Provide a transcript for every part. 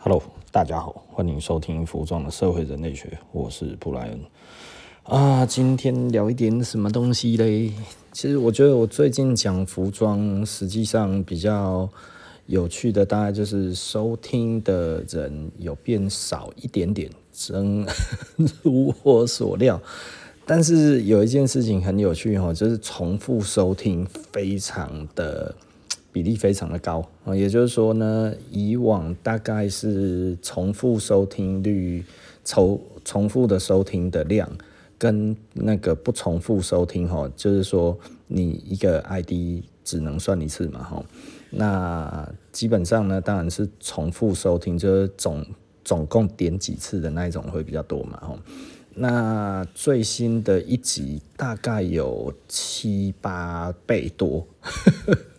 Hello，大家好，欢迎收听服装的社会人类学，我是布莱恩啊。今天聊一点什么东西嘞？其实我觉得我最近讲服装，实际上比较有趣的，大概就是收听的人有变少一点点，真 如我所料。但是有一件事情很有趣哦，就是重复收听非常的。比例非常的高。啊，也就是说呢，以往大概是重复收听率，重重复的收听的量，跟那个不重复收听哈，就是说你一个 ID 只能算一次嘛哈，那基本上呢，当然是重复收听，就是总总共点几次的那一种会比较多嘛哈，那最新的一集大概有七八倍多。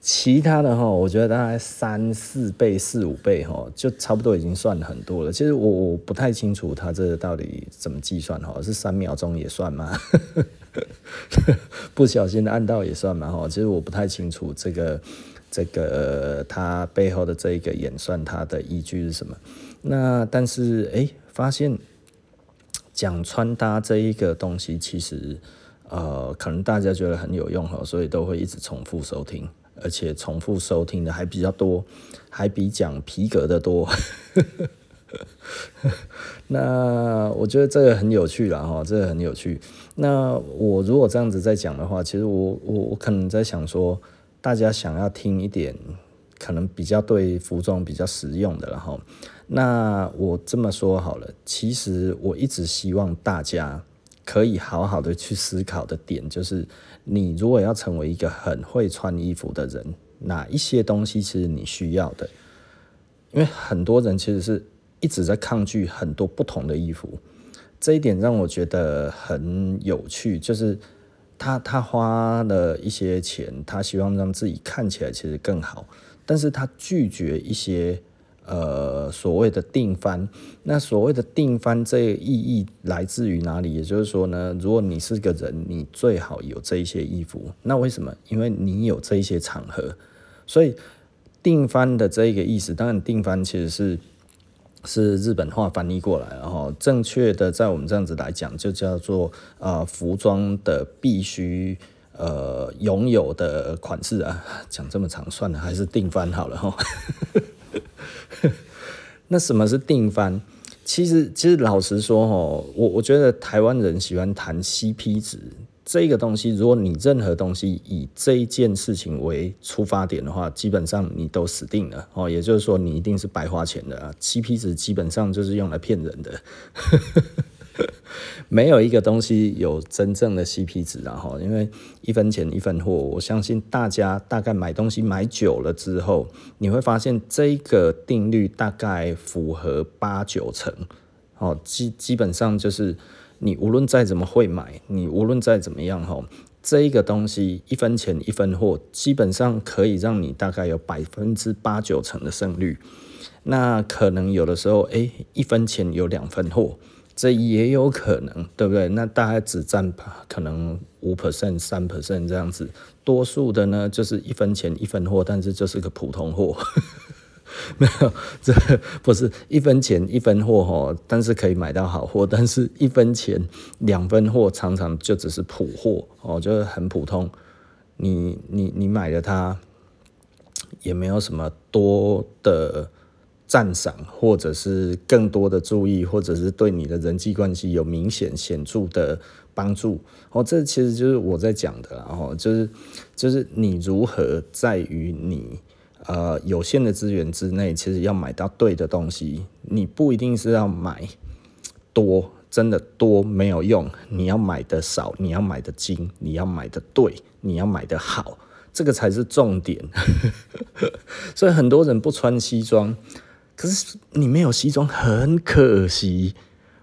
其他的哈，我觉得大概三四倍、四五倍哈，就差不多已经算很多了。其实我我不太清楚它这个到底怎么计算哈，是三秒钟也算吗？不小心按到也算吗？哈，其实我不太清楚这个这个它背后的这一个演算它的依据是什么。那但是哎、发现讲穿搭这一个东西，其实。呃，可能大家觉得很有用哈，所以都会一直重复收听，而且重复收听的还比较多，还比讲皮革的多。那我觉得这个很有趣啦哈，这个很有趣。那我如果这样子在讲的话，其实我我我可能在想说，大家想要听一点可能比较对服装比较实用的了哈。那我这么说好了，其实我一直希望大家。可以好好的去思考的点，就是你如果要成为一个很会穿衣服的人，哪一些东西其实你需要的？因为很多人其实是一直在抗拒很多不同的衣服，这一点让我觉得很有趣。就是他他花了一些钱，他希望让自己看起来其实更好，但是他拒绝一些。呃，所谓的定番，那所谓的定番这个意义来自于哪里？也就是说呢，如果你是个人，你最好有这一些衣服。那为什么？因为你有这一些场合，所以定番的这一个意思，当然定番其实是是日本话翻译过来，然后正确的在我们这样子来讲，就叫做呃服装的必须呃拥有的款式啊。讲这么长，算了，还是定番好了哈。那什么是定番？其实，其实老实说，哦，我我觉得台湾人喜欢谈 CP 值这个东西。如果你任何东西以这一件事情为出发点的话，基本上你都死定了哦。也就是说，你一定是白花钱的啊。CP 值基本上就是用来骗人的。没有一个东西有真正的 CP 值，然后因为一分钱一分货，我相信大家大概买东西买久了之后，你会发现这个定律大概符合八九成，哦，基基本上就是你无论再怎么会买，你无论再怎么样哈，这一个东西一分钱一分货，基本上可以让你大概有百分之八九成的胜率。那可能有的时候，哎，一分钱有两分货。这也有可能，对不对？那大概只占可能五 percent、三 percent 这样子，多数的呢就是一分钱一分货，但是就是个普通货，没有，这不是一分钱一分货哈，但是可以买到好货，但是一分钱两分货，常常就只是普货哦，就是很普通，你你你买了它，也没有什么多的。赞赏，或者是更多的注意，或者是对你的人际关系有明显显著的帮助。哦，这其实就是我在讲的，哦就是就是你如何在于你呃有限的资源之内，其实要买到对的东西。你不一定是要买多，真的多没有用。你要买的少，你要买的精，你要买的对，你要买的好，这个才是重点。所以很多人不穿西装。可是你没有西装很可惜。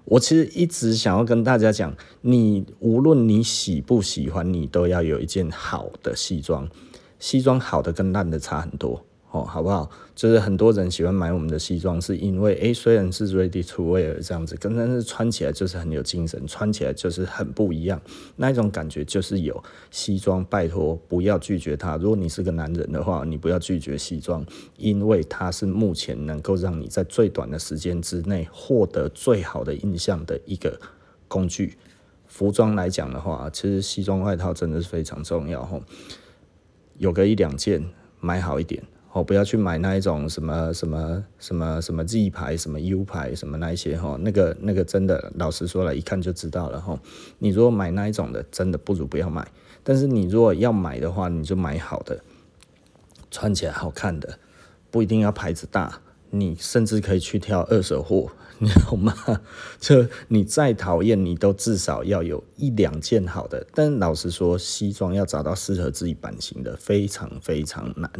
我其实一直想要跟大家讲，你无论你喜不喜欢，你都要有一件好的西装。西装好的跟烂的差很多哦，好不好？就是很多人喜欢买我们的西装，是因为诶，虽然是 ready to wear 这样子，但是穿起来就是很有精神，穿起来就是很不一样，那一种感觉就是有西装。拜托，不要拒绝它。如果你是个男人的话，你不要拒绝西装，因为它是目前能够让你在最短的时间之内获得最好的印象的一个工具。服装来讲的话，其实西装外套真的是非常重要吼，有个一两件买好一点。哦，不要去买那一种什么什么什么什么 Z 牌、什么 U 牌、什么那一些哈，那个那个真的，老实说了，一看就知道了哈。你如果买那一种的，真的不如不要买。但是你如果要买的话，你就买好的，穿起来好看的，不一定要牌子大，你甚至可以去挑二手货，你懂吗？就你再讨厌，你都至少要有一两件好的。但老实说，西装要找到适合自己版型的，非常非常难。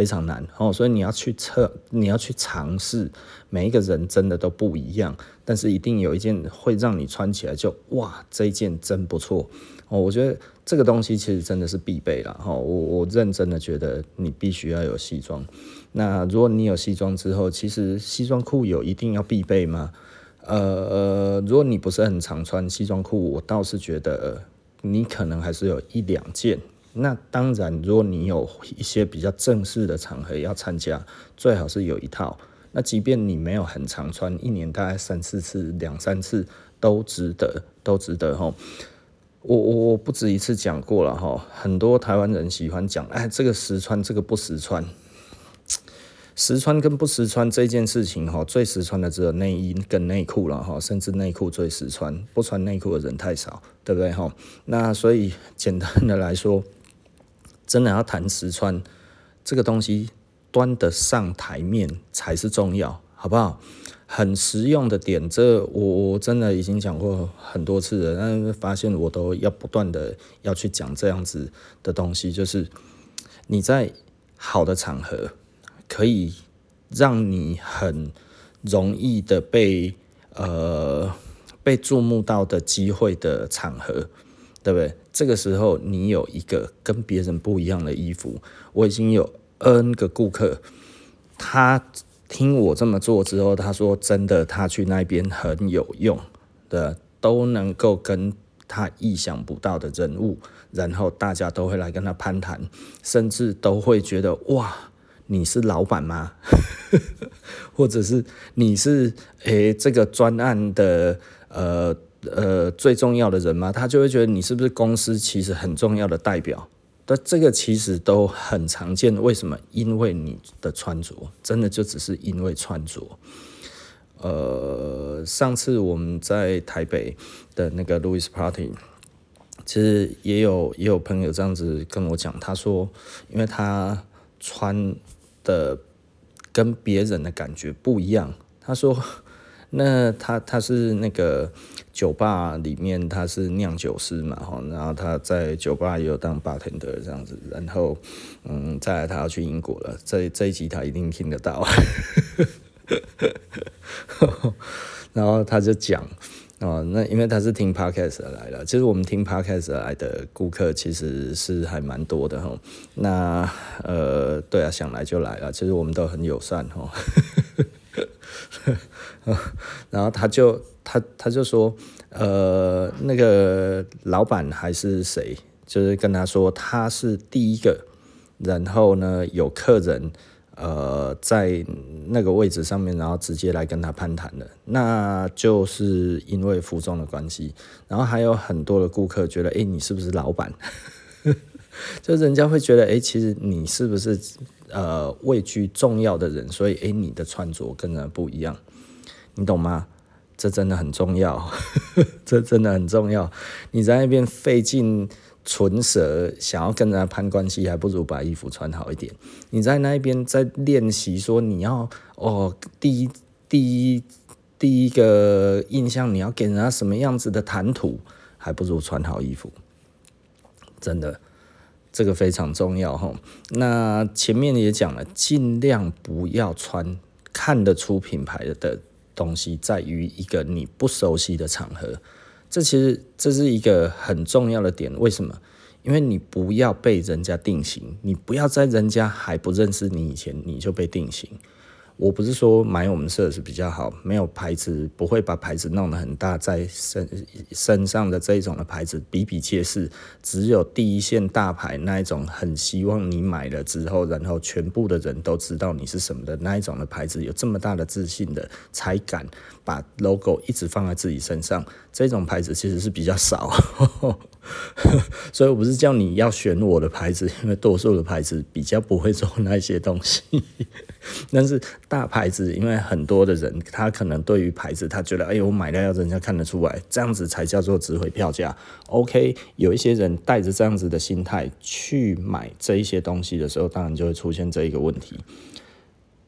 非常难哦，所以你要去测，你要去尝试，每一个人真的都不一样，但是一定有一件会让你穿起来就哇，这一件真不错哦。我觉得这个东西其实真的是必备了哈。我我认真的觉得你必须要有西装。那如果你有西装之后，其实西装裤有一定要必备吗？呃呃，如果你不是很常穿西装裤，我倒是觉得你可能还是有一两件。那当然，如果你有一些比较正式的场合要参加，最好是有一套。那即便你没有很常穿，一年大概三四次、两三次都值得，都值得哈。我我我不止一次讲过了哈，很多台湾人喜欢讲，哎，这个实穿，这个不实穿。实穿跟不实穿这件事情哈，最实穿的只有内衣跟内裤了哈，甚至内裤最实穿，不穿内裤的人太少，对不对哈？那所以简单的来说。真的要谈实穿这个东西，端得上台面才是重要，好不好？很实用的点，这我我真的已经讲过很多次了，但是发现我都要不断的要去讲这样子的东西，就是你在好的场合，可以让你很容易的被呃被注目到的机会的场合。对不对？这个时候你有一个跟别人不一样的衣服，我已经有 N 个顾客，他听我这么做之后，他说真的，他去那边很有用的，都能够跟他意想不到的人物，然后大家都会来跟他攀谈，甚至都会觉得哇，你是老板吗？或者是你是诶这个专案的呃。呃，最重要的人嘛，他就会觉得你是不是公司其实很重要的代表？但这个其实都很常见。为什么？因为你的穿着真的就只是因为穿着。呃，上次我们在台北的那个 Louis Party，其实也有也有朋友这样子跟我讲，他说，因为他穿的跟别人的感觉不一样，他说。那他他是那个酒吧里面他是酿酒师嘛，哈，然后他在酒吧也有当 bartender 这样子，然后嗯，再来他要去英国了，这这一集他一定听得到，然后他就讲哦，那因为他是听 podcast 来的，其实我们听 podcast 来的顾客其实是还蛮多的哈，那呃对啊，想来就来了，其实我们都很友善哈。然后他就他他就说，呃，那个老板还是谁，就是跟他说他是第一个，然后呢有客人呃在那个位置上面，然后直接来跟他攀谈的，那就是因为服装的关系。然后还有很多的顾客觉得，哎，你是不是老板？就人家会觉得，哎，其实你是不是呃位居重要的人？所以，哎，你的穿着跟人不一样。你懂吗？这真的很重要，这真的很重要。你在那边费尽唇舌想要跟人家攀关系，还不如把衣服穿好一点。你在那边在练习说你要哦，第一第一第一个印象你要给人家什么样子的谈吐，还不如穿好衣服。真的，这个非常重要哈。那前面也讲了，尽量不要穿看得出品牌的。东西在于一个你不熟悉的场合，这其实这是一个很重要的点。为什么？因为你不要被人家定型，你不要在人家还不认识你以前你就被定型。我不是说买我们设是比较好，没有牌子不会把牌子弄得很大，在身身上的这一种的牌子比比皆是，只有第一线大牌那一种很希望你买了之后，然后全部的人都知道你是什么的那一种的牌子，有这么大的自信的才敢把 logo 一直放在自己身上，这种牌子其实是比较少。所以我不是叫你要选我的牌子，因为多数的牌子比较不会做那些东西。但是大牌子，因为很多的人他可能对于牌子，他觉得哎，我买了要人家看得出来，这样子才叫做值回票价。OK，有一些人带着这样子的心态去买这一些东西的时候，当然就会出现这一个问题。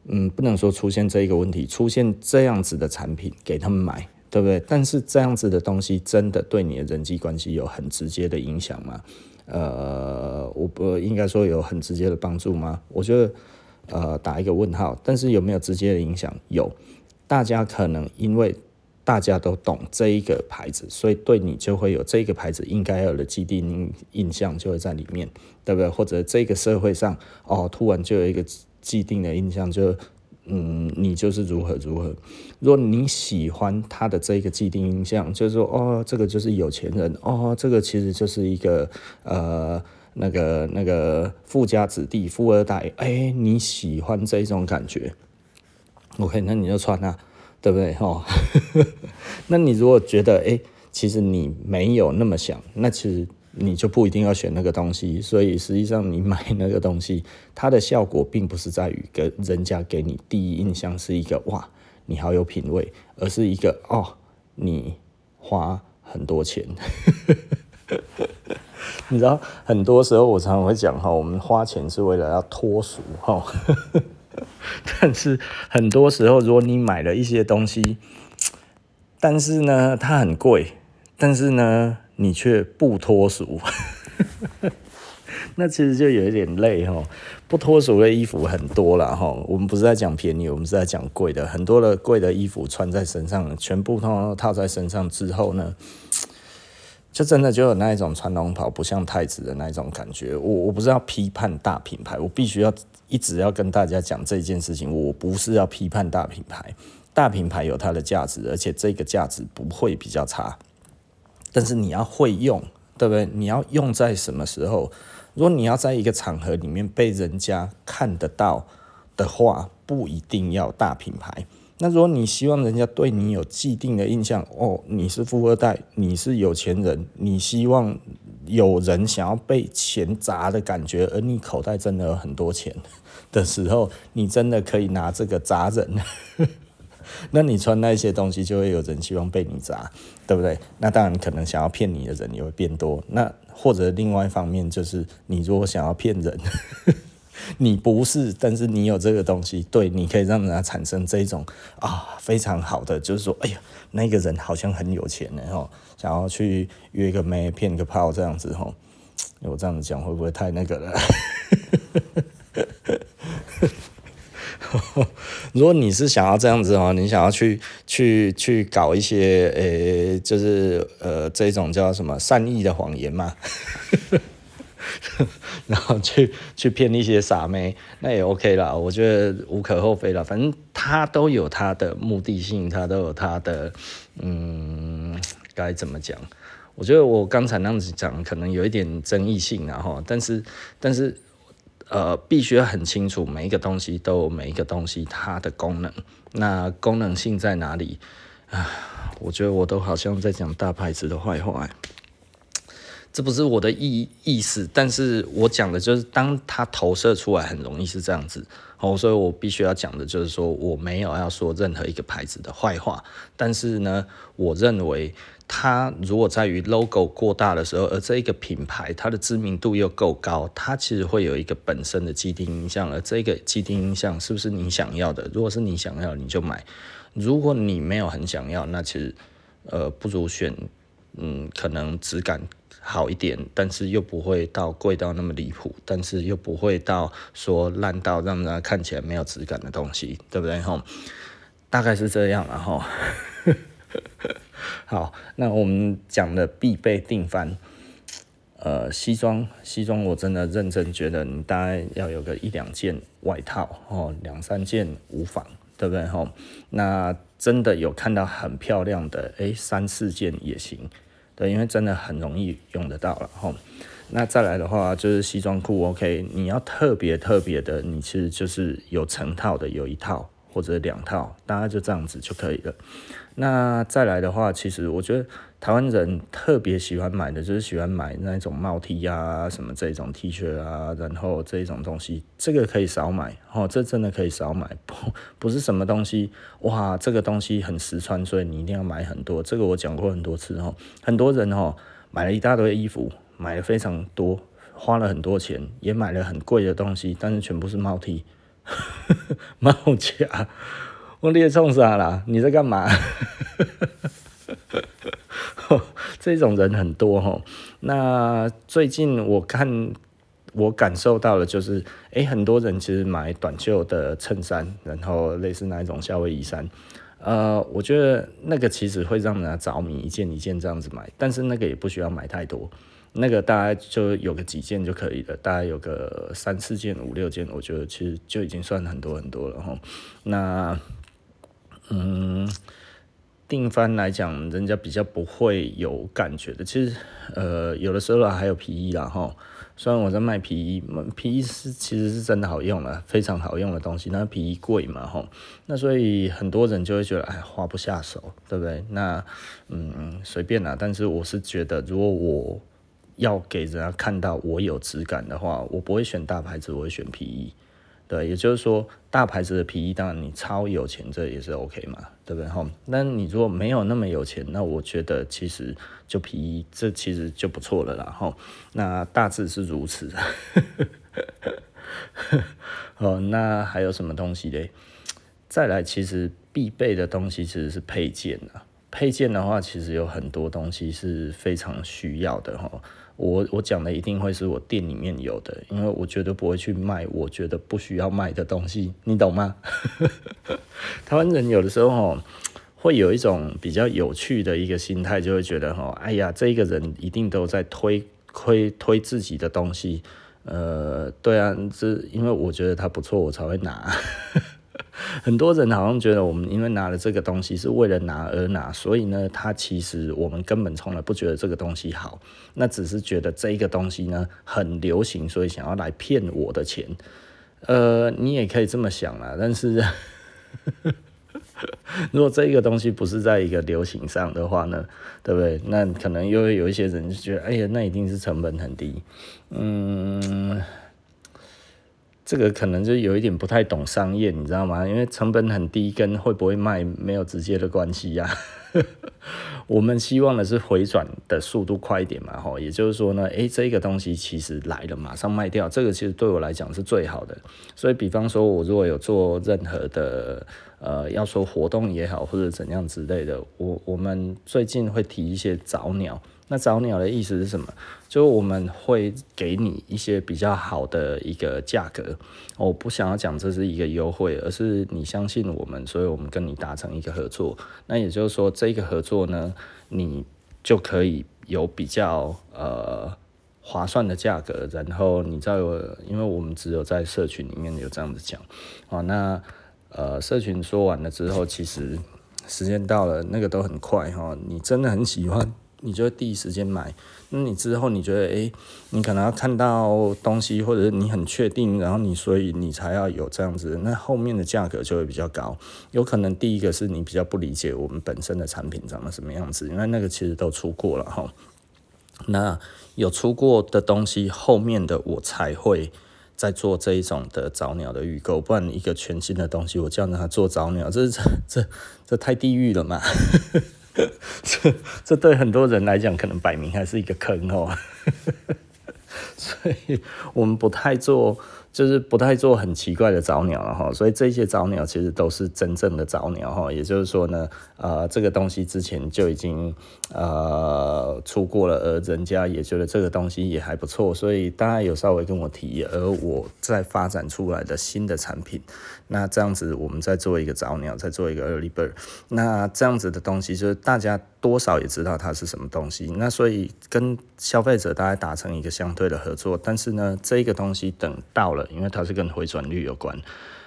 嗯，不能说出现这一个问题，出现这样子的产品给他们买。对不对？但是这样子的东西真的对你的人际关系有很直接的影响吗？呃，我不应该说有很直接的帮助吗？我觉得呃打一个问号。但是有没有直接的影响？有。大家可能因为大家都懂这一个牌子，所以对你就会有这个牌子应该有的既定印象就会在里面，对不对？或者这个社会上哦，突然就有一个既定的印象就。嗯，你就是如何如何。如果你喜欢他的这个既定印象，就是说，哦，这个就是有钱人，哦，这个其实就是一个呃，那个那个富家子弟、富二代。哎，你喜欢这种感觉？OK，那你就穿啊，对不对？哦，那你如果觉得，哎，其实你没有那么想，那其实。你就不一定要选那个东西，所以实际上你买那个东西，它的效果并不是在于跟人家给你第一印象是一个哇，你好有品味，而是一个哦，你花很多钱。你知道，很多时候我常常会讲哈，我们花钱是为了要脱俗哈，但是很多时候如果你买了一些东西，但是呢它很贵，但是呢。你却不脱俗，那其实就有一点累哈。不脱俗的衣服很多了哈。我们不是在讲便宜，我们是在讲贵的。很多的贵的衣服穿在身上，全部套套在身上之后呢，就真的就有那一种穿龙袍不像太子的那一种感觉。我我不是要批判大品牌，我必须要一直要跟大家讲这件事情。我不是要批判大品牌，大品牌有它的价值，而且这个价值不会比较差。但是你要会用，对不对？你要用在什么时候？如果你要在一个场合里面被人家看得到的话，不一定要大品牌。那如果你希望人家对你有既定的印象，哦，你是富二代，你是有钱人，你希望有人想要被钱砸的感觉，而你口袋真的有很多钱的时候，你真的可以拿这个砸人。那你穿那些东西，就会有人希望被你砸，对不对？那当然，可能想要骗你的人也会变多。那或者另外一方面，就是你如果想要骗人，你不是，但是你有这个东西，对，你可以让人家产生这种啊非常好的，就是说，哎呀，那个人好像很有钱呢，吼，想要去约个妹骗个炮这样子，吼，我这样子讲会不会太那个了？如果你是想要这样子的话，你想要去去去搞一些呃、就是呃这种叫什么善意的谎言嘛，然后去去骗一些傻妹，那也 OK 啦，我觉得无可厚非啦，反正他都有他的目的性，他都有他的嗯该怎么讲？我觉得我刚才那样子讲可能有一点争议性，然后但是但是。呃，必须要很清楚，每一个东西都有每一个东西它的功能。那功能性在哪里？啊，我觉得我都好像在讲大牌子的坏话。这不是我的意意思，但是我讲的就是，当它投射出来，很容易是这样子。哦，所以我必须要讲的就是说，我没有要说任何一个牌子的坏话，但是呢，我认为。它如果在于 logo 过大的时候，而这一个品牌它的知名度又够高，它其实会有一个本身的既定印象，而这个既定印象是不是你想要的？如果是你想要，你就买；如果你没有很想要，那其实呃不如选嗯可能质感好一点，但是又不会到贵到那么离谱，但是又不会到说烂到让人家看起来没有质感的东西，对不对？吼，大概是这样，然后。好，那我们讲的必备定番，呃，西装西装我真的认真觉得你大概要有个一两件外套哦，两三件无妨，对不对吼？那真的有看到很漂亮的，诶，三四件也行，对，因为真的很容易用得到了吼。那再来的话就是西装裤，OK，你要特别特别的，你其实就是有成套的，有一套或者两套，大概就这样子就可以了。那再来的话，其实我觉得台湾人特别喜欢买的就是喜欢买那一种帽 T 啊，什么这种 T 恤啊，然后这种东西，这个可以少买哦，这真的可以少买，不 不是什么东西哇，这个东西很实穿，所以你一定要买很多。这个我讲过很多次哦，很多人哦买了一大堆衣服。买了非常多，花了很多钱，也买了很贵的东西，但是全部是帽 T、帽夹。我列冲啥啦？你在干嘛？这种人很多哈。那最近我看，我感受到了，就是诶、很多人其实买短袖的衬衫，然后类似那一种夏威夷衫。呃，我觉得那个其实会让人家着迷，一件一件这样子买，但是那个也不需要买太多。那个大概就有个几件就可以了，大概有个三四件、五六件，我觉得其实就已经算很多很多了哈。那，嗯，定番来讲，人家比较不会有感觉的。其实，呃，有的时候还有皮衣啦哈。虽然我在卖皮衣，皮衣是其实是真的好用了，非常好用的东西。那皮衣贵嘛哈，那所以很多人就会觉得哎，花不下手，对不对？那，嗯，随便啦。但是我是觉得，如果我要给人家看到我有质感的话，我不会选大牌子，我会选皮衣。对，也就是说，大牌子的皮衣，当然你超有钱，这也是 OK 嘛，对不对？哈，那你如果没有那么有钱，那我觉得其实就皮衣，这其实就不错了啦。哈，那大致是如此。哦，那还有什么东西嘞？再来，其实必备的东西其实是配件啊。配件的话，其实有很多东西是非常需要的哈。我我讲的一定会是我店里面有的，因为我绝对不会去卖我觉得不需要卖的东西，你懂吗？台湾人有的时候，会有一种比较有趣的一个心态，就会觉得哈，哎呀，这个人一定都在推推推自己的东西，呃，对啊，这因为我觉得他不错，我才会拿。很多人好像觉得我们因为拿了这个东西是为了拿而拿，所以呢，他其实我们根本从来不觉得这个东西好，那只是觉得这一个东西呢很流行，所以想要来骗我的钱。呃，你也可以这么想啦，但是 如果这个东西不是在一个流行上的话呢，对不对？那可能又会有一些人就觉得，哎呀，那一定是成本很低，嗯。这个可能就有一点不太懂商业，你知道吗？因为成本很低，跟会不会卖没有直接的关系呀。我们希望的是回转的速度快一点嘛，吼，也就是说呢，诶，这个东西其实来了，马上卖掉，这个其实对我来讲是最好的。所以，比方说，我如果有做任何的，呃，要说活动也好，或者怎样之类的，我我们最近会提一些早鸟。那早鸟的意思是什么？就我们会给你一些比较好的一个价格。我不想要讲这是一个优惠，而是你相信我们，所以我们跟你达成一个合作。那也就是说，这个合作呢，你就可以有比较呃划算的价格。然后你在我，因为我们只有在社群里面有这样子讲。好，那呃社群说完了之后，其实时间到了，那个都很快哈。你真的很喜欢。你就会第一时间买，那你之后你觉得，诶、你可能要看到东西，或者是你很确定，然后你所以你才要有这样子，那后面的价格就会比较高。有可能第一个是你比较不理解我们本身的产品长得什么样子，因为那个其实都出过了哈。那有出过的东西，后面的我才会再做这一种的早鸟的预购，不然一个全新的东西，我叫他做早鸟，这这这这太地狱了嘛。这这对很多人来讲，可能摆明还是一个坑哦，所以我们不太做。就是不太做很奇怪的早鸟了哈，所以这些早鸟其实都是真正的早鸟哈，也就是说呢，呃，这个东西之前就已经呃出过了，而人家也觉得这个东西也还不错，所以大家有稍微跟我提，而我在发展出来的新的产品，那这样子我们再做一个早鸟，再做一个 early bird，那这样子的东西就是大家多少也知道它是什么东西，那所以跟消费者大家达成一个相对的合作。但是呢，这个东西等到了，因为它是跟回转率有关，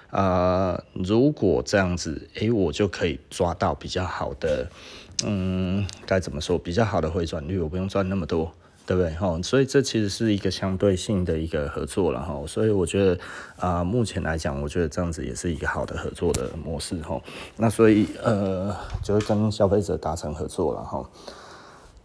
呃，如果这样子，诶、我就可以抓到比较好的，嗯，该怎么说？比较好的回转率，我不用赚那么多。对不对？哈，所以这其实是一个相对性的一个合作了哈，所以我觉得啊、目前来讲，我觉得这样子也是一个好的合作的模式哈。那所以呃，就会跟消费者达成合作了哈。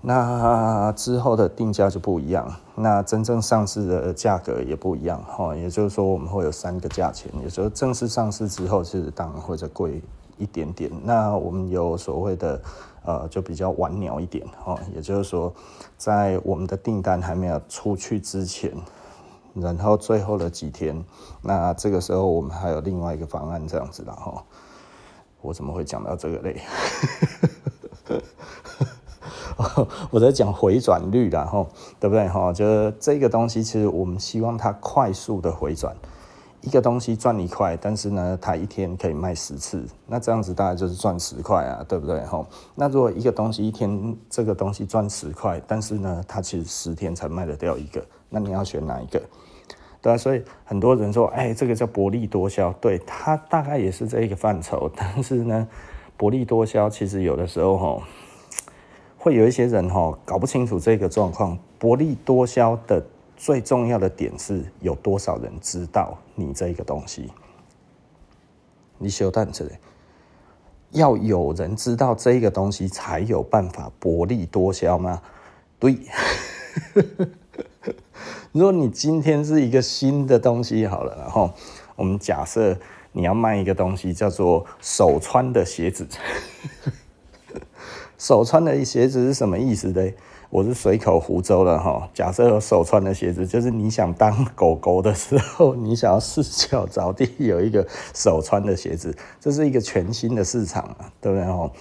那之后的定价就不一样，那真正上市的价格也不一样哈。也就是说，我们会有三个价钱，也就是正式上市之后，其实当然会再贵一点点。那我们有所谓的。呃，就比较晚鸟一点哦，也就是说，在我们的订单还没有出去之前，然后最后的几天，那这个时候我们还有另外一个方案这样子的哈。我怎么会讲到这个嘞？我在讲回转率啦，哈，对不对哈？就是这个东西，其实我们希望它快速的回转。一个东西赚一块，但是呢，它一天可以卖十次，那这样子大概就是赚十块啊，对不对？吼，那如果一个东西一天这个东西赚十块，但是呢，它其实十天才卖得掉一个，那你要选哪一个？对啊，所以很多人说，哎，这个叫薄利多销，对，它大概也是这一个范畴，但是呢，薄利多销其实有的时候吼，会有一些人吼搞不清楚这个状况，薄利多销的。最重要的点是有多少人知道你这个东西？你休蛋子，要有人知道这个东西才有办法薄利多销吗？对。如果你今天是一个新的东西好了，然后我们假设你要卖一个东西叫做手穿的鞋子，手穿的鞋子是什么意思呢？我是随口胡诌的哈，假设有手穿的鞋子，就是你想当狗狗的时候，你想要四脚着地有一个手穿的鞋子，这是一个全新的市场啊，对不对哦？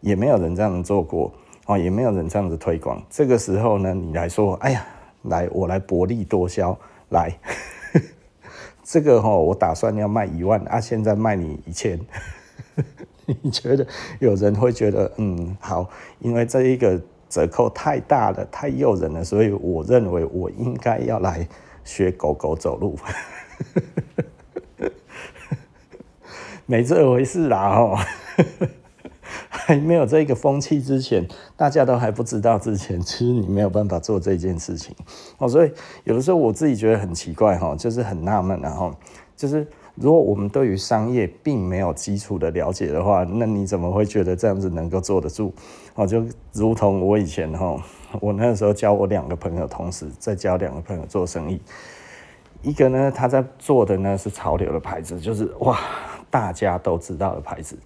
也没有人这样做过哦，也没有人这样子推广。这个时候呢，你来说，哎呀，来我来薄利多销，来，这个哈，我打算要卖一万啊，现在卖你一千，你 觉得有人会觉得嗯好？因为这一个。折扣太大了，太诱人了，所以我认为我应该要来学狗狗走路，没这回事啦哦，还没有这个风气之前，大家都还不知道之前，其实你没有办法做这件事情哦，所以有的时候我自己觉得很奇怪哈，就是很纳闷然后就是。如果我们对于商业并没有基础的了解的话，那你怎么会觉得这样子能够坐得住？哦，就如同我以前哈，我那个时候教我两个朋友，同时在教两个朋友做生意。一个呢，他在做的呢是潮流的牌子，就是哇，大家都知道的牌子。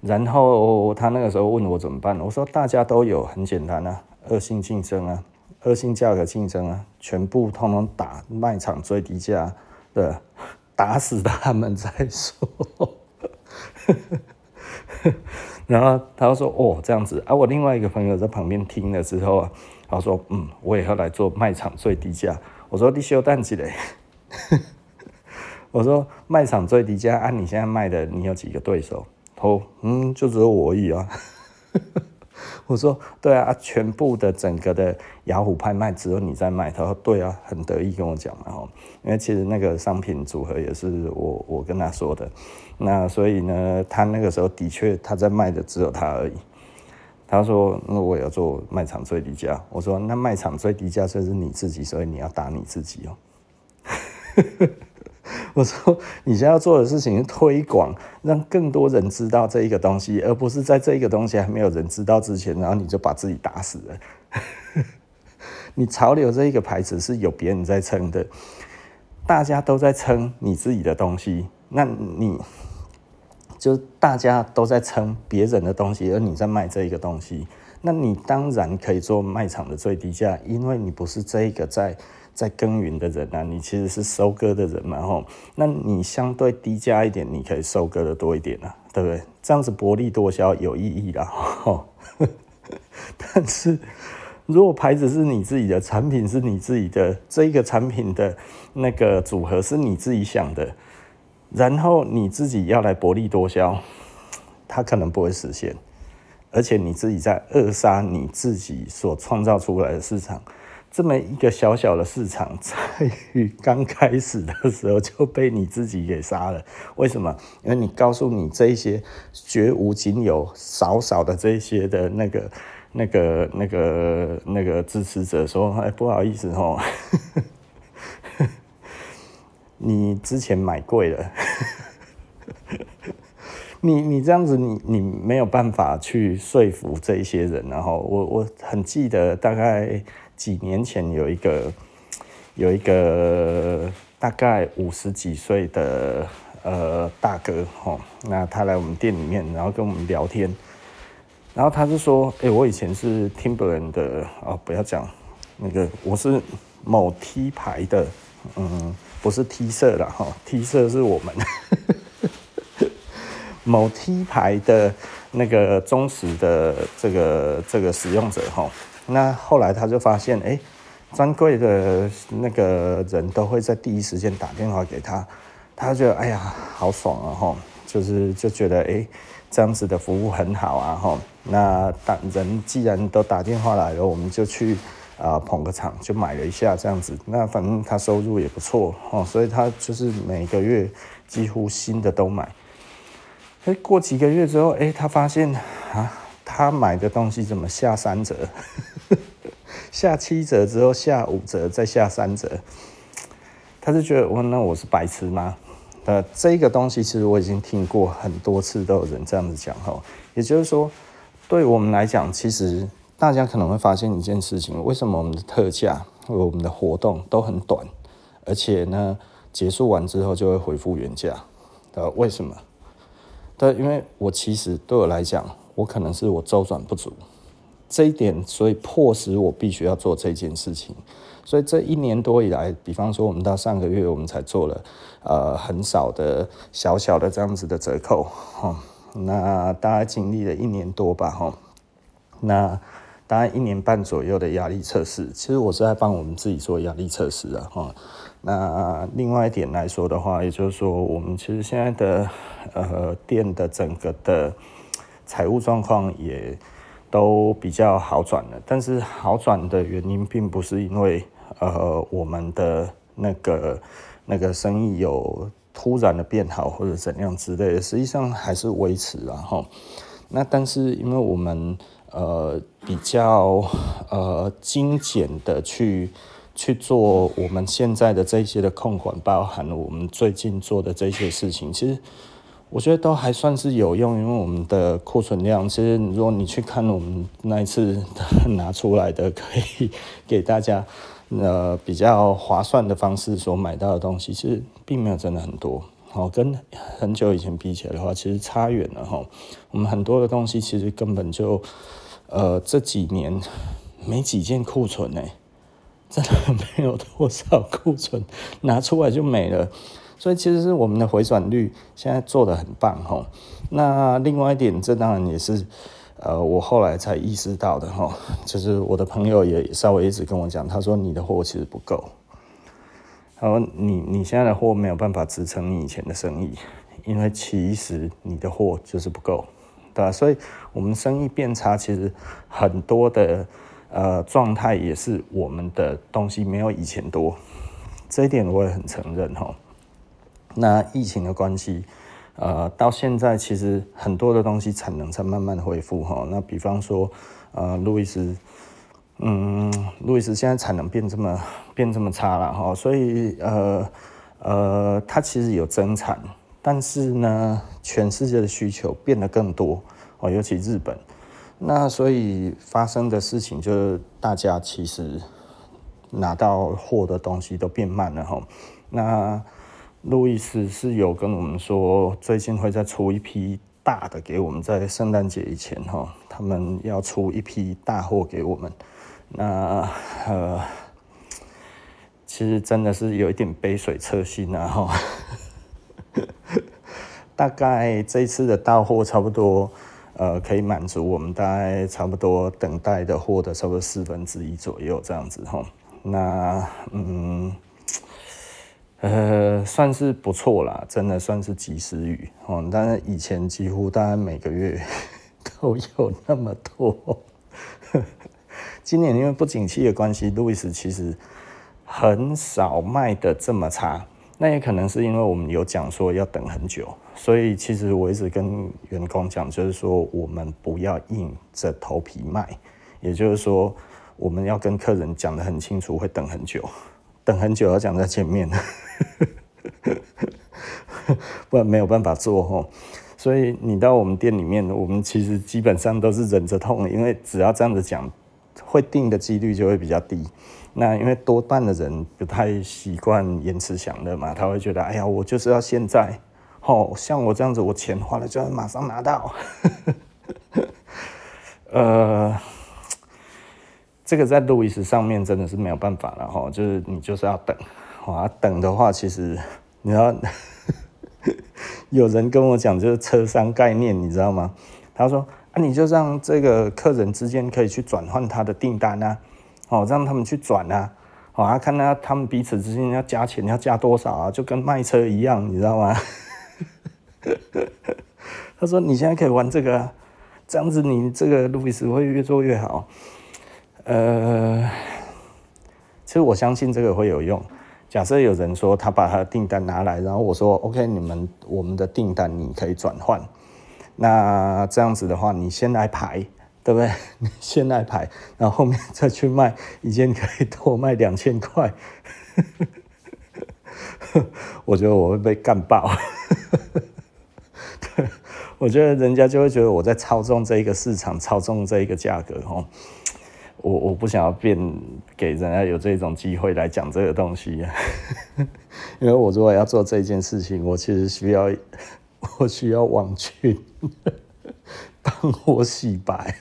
然后他那个时候问我怎么办，我说大家都有，很简单啊，恶性竞争啊，恶性价格竞争啊，全部通通打卖场最低价，对。打死他们再说，然后他说：“哦，这样子。”啊，我另外一个朋友在旁边听了之后啊，他说：“嗯，我也要来做卖场最低价。”我说：“你休蛋几嘞？” 我说：“卖场最低价，按你现在卖的，你有几个对手？”哦，嗯，就只有我而已啊。我说对啊，全部的整个的雅虎拍卖只有你在卖。他说对啊，很得意跟我讲嘛哈，因为其实那个商品组合也是我我跟他说的，那所以呢，他那个时候的确他在卖的只有他而已。他说那我也要做卖场最低价。我说那卖场最低价就是你自己，所以你要打你自己哦。我说，你现在要做的事情是推广，让更多人知道这一个东西，而不是在这一个东西还没有人知道之前，然后你就把自己打死了。你潮流这一个牌子是有别人在撑的，大家都在撑你自己的东西，那你就大家都在撑别人的东西，而你在卖这一个东西，那你当然可以做卖场的最低价，因为你不是这一个在。在耕耘的人啊，你其实是收割的人嘛，吼，那你相对低价一点，你可以收割的多一点啊，对不对？这样子薄利多销有意义啦，吼。但是如果牌子是你自己的，产品是你自己的，这个产品的那个组合是你自己想的，然后你自己要来薄利多销，它可能不会实现。而且你自己在扼杀你自己所创造出来的市场。这么一个小小的市场，在于刚开始的时候就被你自己给杀了。为什么？因为你告诉你这些绝无仅有、少少的这些的那个、那个、那个、那个支持者说：“哎，不好意思哦，你之前买贵了，你你这样子你，你你没有办法去说服这一些人。”然后我我很记得大概。几年前有一个有一个大概五十几岁的呃大哥吼，那他来我们店里面，然后跟我们聊天，然后他就说：“哎、我以前是 Timberland 的哦，不要讲那个，我是某 T 牌的，嗯，不是 T 社啦哈，T 社是我们 某 T 牌的那个忠实的这个这个使用者吼。”那后来他就发现，哎、专柜的那个人都会在第一时间打电话给他，他就哎呀，好爽啊吼，就是就觉得哎、这样子的服务很好啊吼。那打人既然都打电话来了，我们就去啊捧个场，就买了一下这样子。那反正他收入也不错哦，所以他就是每个月几乎新的都买。哎、过几个月之后，哎、他发现啊。他买的东西怎么下三折？下七折之后下五折，再下三折，他就觉得我那我是白痴吗？呃，这个东西其实我已经听过很多次，都有人这样子讲哈。也就是说，对我们来讲，其实大家可能会发现一件事情：为什么我们的特价、我们的活动都很短，而且呢，结束完之后就会恢复原价？呃，为什么？对，因为我其实对我来讲。我可能是我周转不足，这一点，所以迫使我必须要做这件事情。所以这一年多以来，比方说我们到上个月，我们才做了呃很少的小小的这样子的折扣，哈。那大概经历了一年多吧，哈。那大概一年半左右的压力测试，其实我是在帮我们自己做压力测试啊，哈。那另外一点来说的话，也就是说，我们其实现在的呃店的整个的。财务状况也都比较好转了，但是好转的原因并不是因为呃我们的那个那个生意有突然的变好或者怎样之类的，实际上还是维持了哈。那但是因为我们呃比较呃精简的去去做我们现在的这些的控管，包含了我们最近做的这些事情，其实。我觉得都还算是有用，因为我们的库存量，其实如果你去看我们那一次 拿出来的，可以 给大家呃比较划算的方式所买到的东西，其实并没有真的很多。哦，跟很久以前比起来的话，其实差远了哈。我们很多的东西其实根本就呃这几年没几件库存呢，真的没有多少库存拿出来就没了。所以其实是我们的回转率现在做得很棒哈。那另外一点，这当然也是呃我后来才意识到的哈，就是我的朋友也稍微一直跟我讲，他说你的货其实不够，他说你你现在的货没有办法支撑你以前的生意，因为其实你的货就是不够，对吧？所以我们生意变差，其实很多的呃状态也是我们的东西没有以前多，这一点我也很承认哈。那疫情的关系，呃，到现在其实很多的东西产能才慢慢恢复哈。那比方说，呃，路易斯，嗯，路易斯现在产能变这么变这么差了哈，所以呃呃，它其实有增产，但是呢，全世界的需求变得更多哦，尤其日本。那所以发生的事情就是，大家其实拿到货的东西都变慢了哈。那路易斯是有跟我们说，最近会再出一批大的给我们，在圣诞节以前哈，他们要出一批大货给我们。那呃，其实真的是有一点杯水车薪啊哈。大概这次的到货差不多，呃，可以满足我们大概差不多等待的货的差不多四分之一左右这样子哈。那嗯。呃，算是不错啦，真的算是及时雨哦。但是以前几乎大概每个月 都有那么多。今年因为不景气的关系，路易斯其实很少卖的这么差。那也可能是因为我们有讲说要等很久，所以其实我一直跟员工讲，就是说我们不要硬着头皮卖，也就是说我们要跟客人讲得很清楚，会等很久，等很久要讲在前面，不然没有办法做吼。所以你到我们店里面，我们其实基本上都是忍着痛，因为只要这样子讲，会定的几率就会比较低。那因为多半的人不太习惯延迟享乐嘛，他会觉得，哎呀，我就是要现在，哦，像我这样子，我钱花了就要马上拿到。呃，这个在路易斯上面真的是没有办法了哈，就是你就是要等，啊，等的话，其实你要有人跟我讲，就是车商概念，你知道吗？他说，啊，你就让这个客人之间可以去转换他的订单啊。哦，让他们去转啊，好啊，看他他们彼此之间要加钱要加多少啊，就跟卖车一样，你知道吗？他说你现在可以玩这个，这样子你这个路易斯会越做越好。呃，其实我相信这个会有用。假设有人说他把他的订单拿来，然后我说 OK，你们我们的订单你可以转换，那这样子的话，你先来排。对不对？你先来排，然后后面再去卖，一件可以多卖两千块。我觉得我会被干爆。我觉得人家就会觉得我在操纵这一个市场，操纵这一个价格。哦，我我不想要变给人家有这种机会来讲这个东西，因为我如果要做这件事情，我其实需要我需要网群。帮我洗白，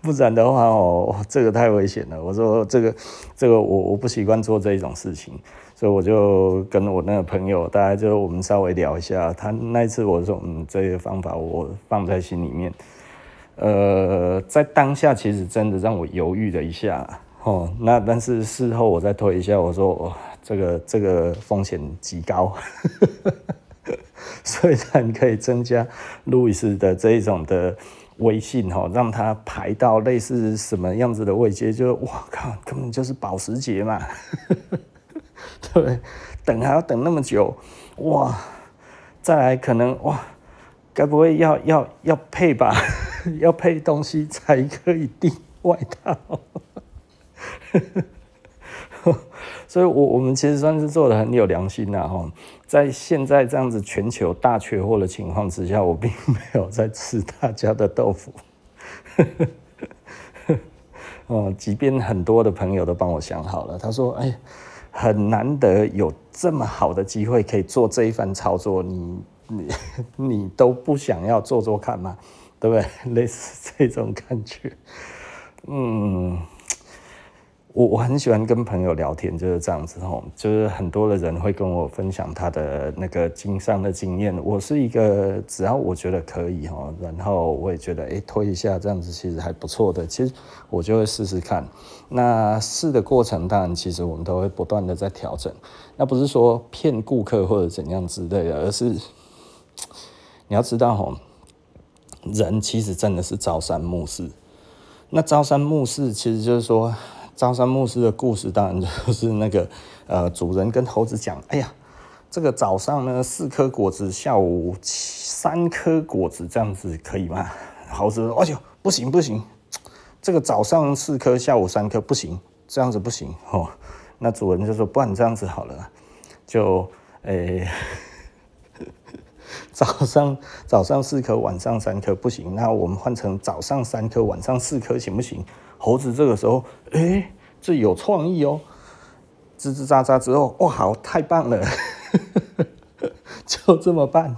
不然的话哦，这个太危险了。我说这个这个我我不习惯做这一种事情，所以我就跟我那个朋友，大家就我们稍微聊一下。他那一次我说嗯，这个方法我放在心里面。呃，在当下其实真的让我犹豫了一下哦。那但是事后我再推一下，我说哦，这个这个风险极高。虽然可以增加路易斯的这一种的威信哈，让他排到类似什么样子的位阶，就我靠，根本就是保时捷嘛，对，等还要等那么久，哇，再来可能哇，该不会要要要配吧，要配东西才可以订外套。所以我，我们其实算是做得很有良心呐，哈，在现在这样子全球大缺货的情况之下，我并没有在吃大家的豆腐，哦，即便很多的朋友都帮我想好了，他说，哎，很难得有这么好的机会可以做这一番操作，你你 你都不想要做做看吗？对不对？类似这种感觉，嗯。我我很喜欢跟朋友聊天，就是这样子吼，就是很多的人会跟我分享他的那个经商的经验。我是一个只要我觉得可以，然后我也觉得诶推一下这样子其实还不错的，其实我就会试试看。那试的过程当然其实我们都会不断的在调整，那不是说骗顾客或者怎样之类的，而是你要知道吼，人其实真的是朝三暮四。那朝三暮四其实就是说。朝三暮四的故事，当然就是那个呃，主人跟猴子讲：“哎呀，这个早上呢四颗果子，下午三颗果子，这样子可以吗？”猴子说：“哎呦，不行不行，这个早上四颗，下午三颗不行，这样子不行哦。”那主人就说：“不然这样子好了，就诶、早上早上四颗，晚上三颗不行，那我们换成早上三颗，晚上四颗行不行？”猴子这个时候，哎、欸，这有创意哦，吱吱喳喳之后，哇，好，太棒了，就这么办，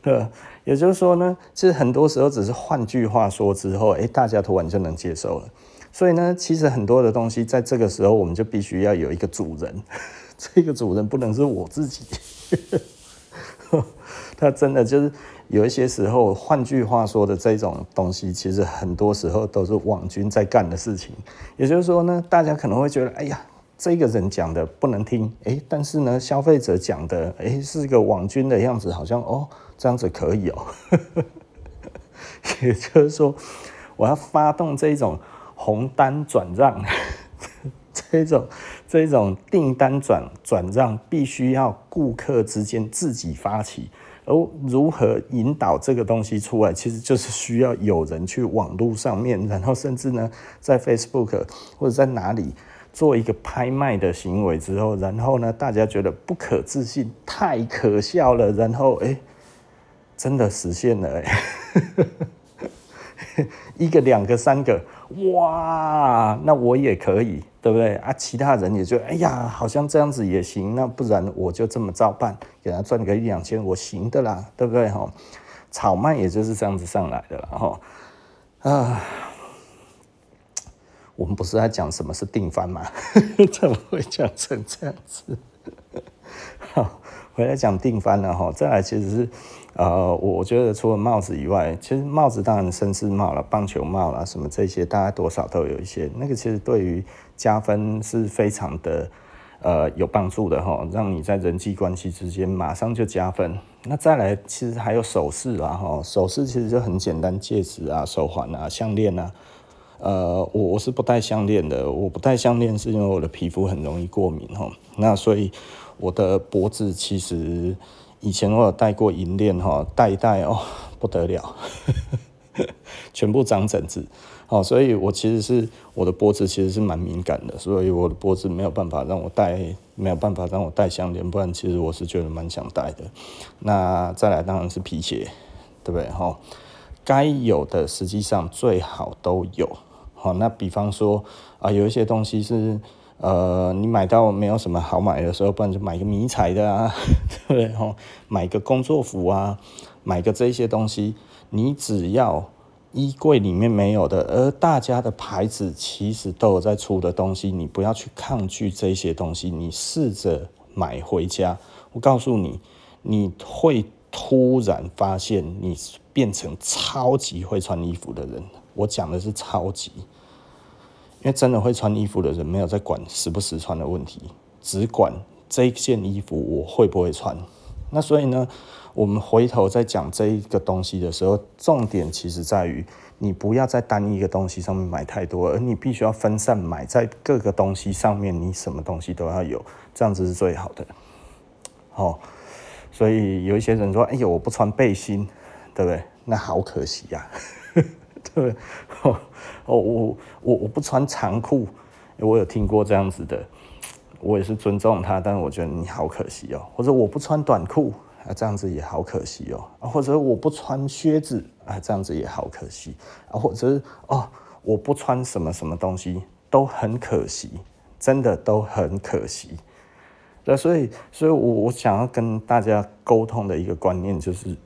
对，也就是说呢，其实很多时候只是换句话说之后，哎、大家突然就能接受了。所以呢，其实很多的东西在这个时候，我们就必须要有一个主人，这个主人不能是我自己，他真的就是。有一些时候，换句话说的这种东西，其实很多时候都是网军在干的事情。也就是说呢，大家可能会觉得，哎呀，这个人讲的不能听，哎，但是呢，消费者讲的，哎，是一个网军的样子，好像哦，这样子可以哦。也就是说，我要发动这种红单转让，这种这种订单转转让，必须要顾客之间自己发起。而如何引导这个东西出来，其实就是需要有人去网络上面，然后甚至呢，在 Facebook 或者在哪里做一个拍卖的行为之后，然后呢，大家觉得不可置信，太可笑了，然后哎。真的实现了哎，一个、两个、三个，哇，那我也可以，对不对啊？其他人也就哎呀，好像这样子也行，那不然我就这么照办，给他赚个一两千，我行的啦，对不对哈？炒卖也就是这样子上来的了哈。啊，我们不是在讲什么是定番吗？怎么会讲成这样子？好，回来讲定番了哈。再来其实是。呃，我觉得除了帽子以外，其实帽子当然绅士帽了、棒球帽啦，什么这些，大概多少都有一些。那个其实对于加分是非常的呃有帮助的哈，让你在人际关系之间马上就加分。那再来，其实还有首饰啦哈，首饰其实就很简单，戒指啊、手环啊、项链啊。呃，我我是不戴项链的，我不戴项链是因为我的皮肤很容易过敏哈。那所以我的脖子其实。以前我有戴过银链哈，戴一戴哦 不得了，全部长疹子哦，所以我其实是我的脖子其实是蛮敏感的，所以我的脖子没有办法让我戴，没有办法让我戴项链，不然其实我是觉得蛮想戴的。那再来当然是皮鞋，对不对哈？该有的实际上最好都有。好，那比方说啊，有一些东西是。呃，你买到没有什么好买的时候，不然就买个迷彩的啊，对不对？吼，买个工作服啊，买个这些东西，你只要衣柜里面没有的，而大家的牌子其实都有在出的东西，你不要去抗拒这些东西，你试着买回家。我告诉你，你会突然发现你变成超级会穿衣服的人。我讲的是超级。因为真的会穿衣服的人，没有在管时不时穿的问题，只管这件衣服我会不会穿。那所以呢，我们回头再讲这一个东西的时候，重点其实在于你不要在单一个东西上面买太多，而你必须要分散买，在各个东西上面，你什么东西都要有，这样子是最好的。好，所以有一些人说：“哎呦，我不穿背心，对不对？”那好可惜呀，对。哦，我我我不穿长裤，我有听过这样子的，我也是尊重他，但是我觉得你好可惜哦。或者我不穿短裤啊，这样子也好可惜哦。或者我不穿靴子啊，这样子也好可惜啊。或者哦，我不穿什么什么东西都很可惜，真的都很可惜。那所以，所以我我想要跟大家沟通的一个观念就是，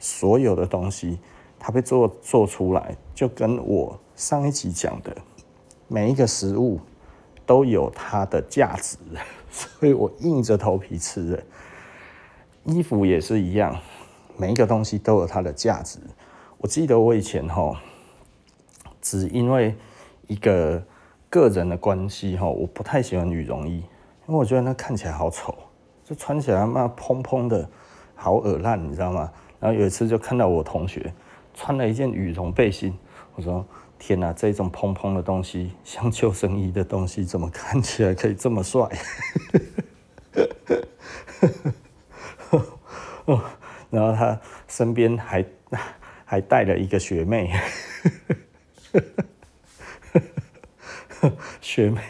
所有的东西。它被做做出来，就跟我上一集讲的，每一个食物都有它的价值，所以我硬着头皮吃的。衣服也是一样，每一个东西都有它的价值。我记得我以前哈，只因为一个个人的关系哈，我不太喜欢羽绒衣，因为我觉得那看起来好丑，就穿起来嘛蓬蓬的，好恶烂，你知道吗？然后有一次就看到我同学。穿了一件羽绒背心，我说：“天哪，这种蓬蓬的东西，像救生衣的东西，怎么看起来可以这么帅？” 然后他身边还还带了一个学妹，学妹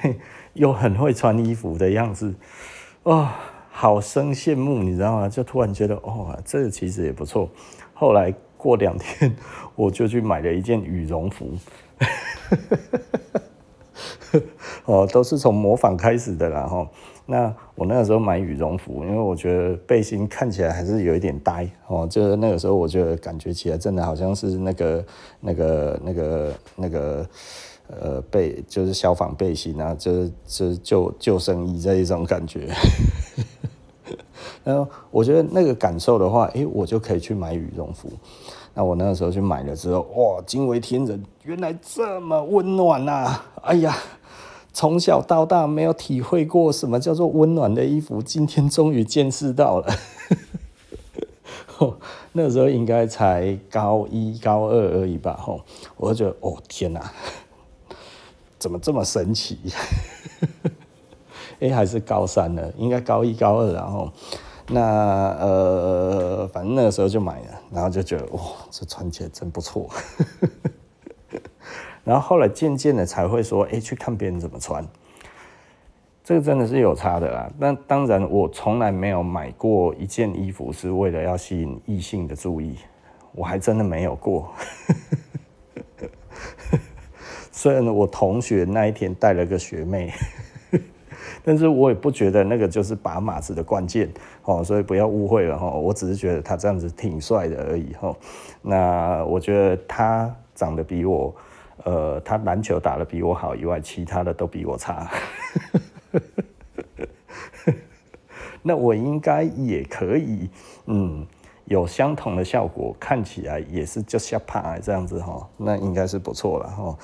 又很会穿衣服的样子，哦，好生羡慕，你知道吗？就突然觉得，哦，这其实也不错。后来。过两天我就去买了一件羽绒服，哦，都是从模仿开始的啦哈。那我那个时候买羽绒服，因为我觉得背心看起来还是有一点呆哦，就是那个时候我觉得感觉起来真的好像是那个那个那个那个呃背就是消防背心啊，就是就是救救生衣这一种感觉。然后我觉得那个感受的话，诶，我就可以去买羽绒服。那我那个时候去买了之后，哇，惊为天人，原来这么温暖呐！哎呀，从小到大没有体会过什么叫做温暖的衣服，今天终于见识到了。那时候应该才高一高二而已吧，吼，我就觉得哦天哪，怎么这么神奇？哎，还是高三了，应该高一高二，然后那呃，反正那个时候就买了，然后就觉得哇，这穿起来真不错。然后后来渐渐的才会说，哎，去看别人怎么穿。这个真的是有差的啦，那当然我从来没有买过一件衣服是为了要吸引异性的注意，我还真的没有过。虽然我同学那一天带了个学妹，但是我也不觉得那个就是把码子的关键哦，所以不要误会了哈，我只是觉得他这样子挺帅的而已哈。那我觉得他长得比我，呃，他篮球打得比我好以外，其他的都比我差。那我应该也可以，嗯，有相同的效果，看起来也是就像怕这样子哈，那应该是不错了哈，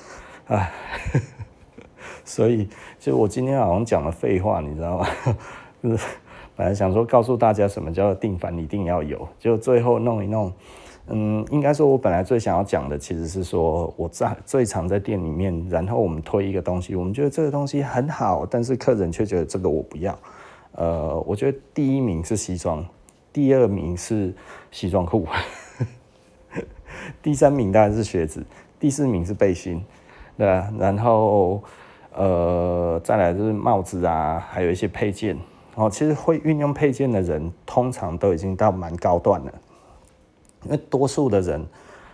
啊，所以就我今天好像讲了废话，你知道吗？就是本来想说告诉大家什么叫定番一定要有，就最后弄一弄。嗯，应该说，我本来最想要讲的其实是说，我在最常在店里面，然后我们推一个东西，我们觉得这个东西很好，但是客人却觉得这个我不要。呃，我觉得第一名是西装，第二名是西装裤，第三名当然是靴子，第四名是背心，对吧？然后呃，再来就是帽子啊，还有一些配件。哦，其实会运用配件的人，通常都已经到蛮高段了。因为多数的人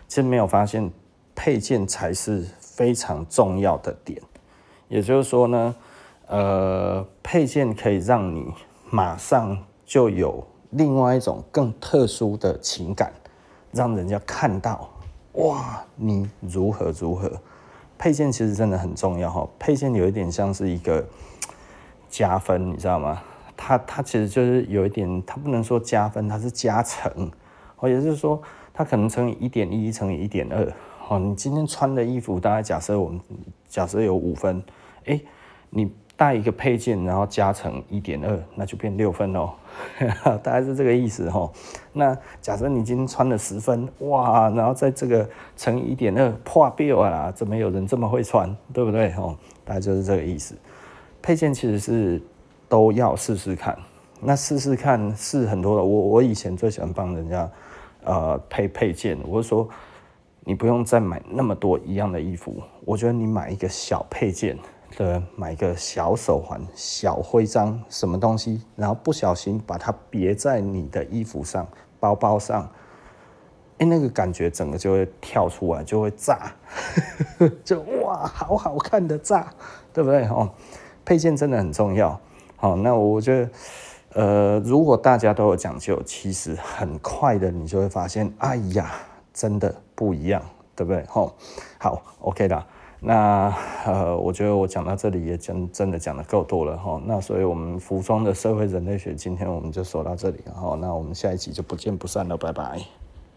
其实没有发现配件才是非常重要的点，也就是说呢，呃，配件可以让你马上就有另外一种更特殊的情感，让人家看到哇，你如何如何。配件其实真的很重要哈，配件有一点像是一个加分，你知道吗？它它其实就是有一点，它不能说加分，它是加成。哦，也就是说，它可能乘以一点一乘以一点二。哦，你今天穿的衣服，大概假设我们假设有五分，哎，你带一个配件，然后加成一点二，那就变六分哦。大概是这个意思哈。那假设你今天穿了十分，哇，然后在这个乘一点二破表啊，怎么有人这么会穿，对不对？哦，大概就是这个意思。配件其实是都要试试看，那试试看是很多的。我我以前最喜欢帮人家。呃，配配件，我是说，你不用再买那么多一样的衣服。我觉得你买一个小配件，的，买个小手环、小徽章，什么东西，然后不小心把它别在你的衣服上、包包上，哎，那个感觉整个就会跳出来，就会炸，就哇，好好看的炸，对不对？哦，配件真的很重要。好，那我觉得。呃，如果大家都有讲究，其实很快的你就会发现，哎呀，真的不一样，对不对？吼，好，OK 的。那呃，我觉得我讲到这里也真真的讲得够多了哈。那所以我们服装的社会人类学，今天我们就说到这里，然后那我们下一集就不见不散了，拜拜。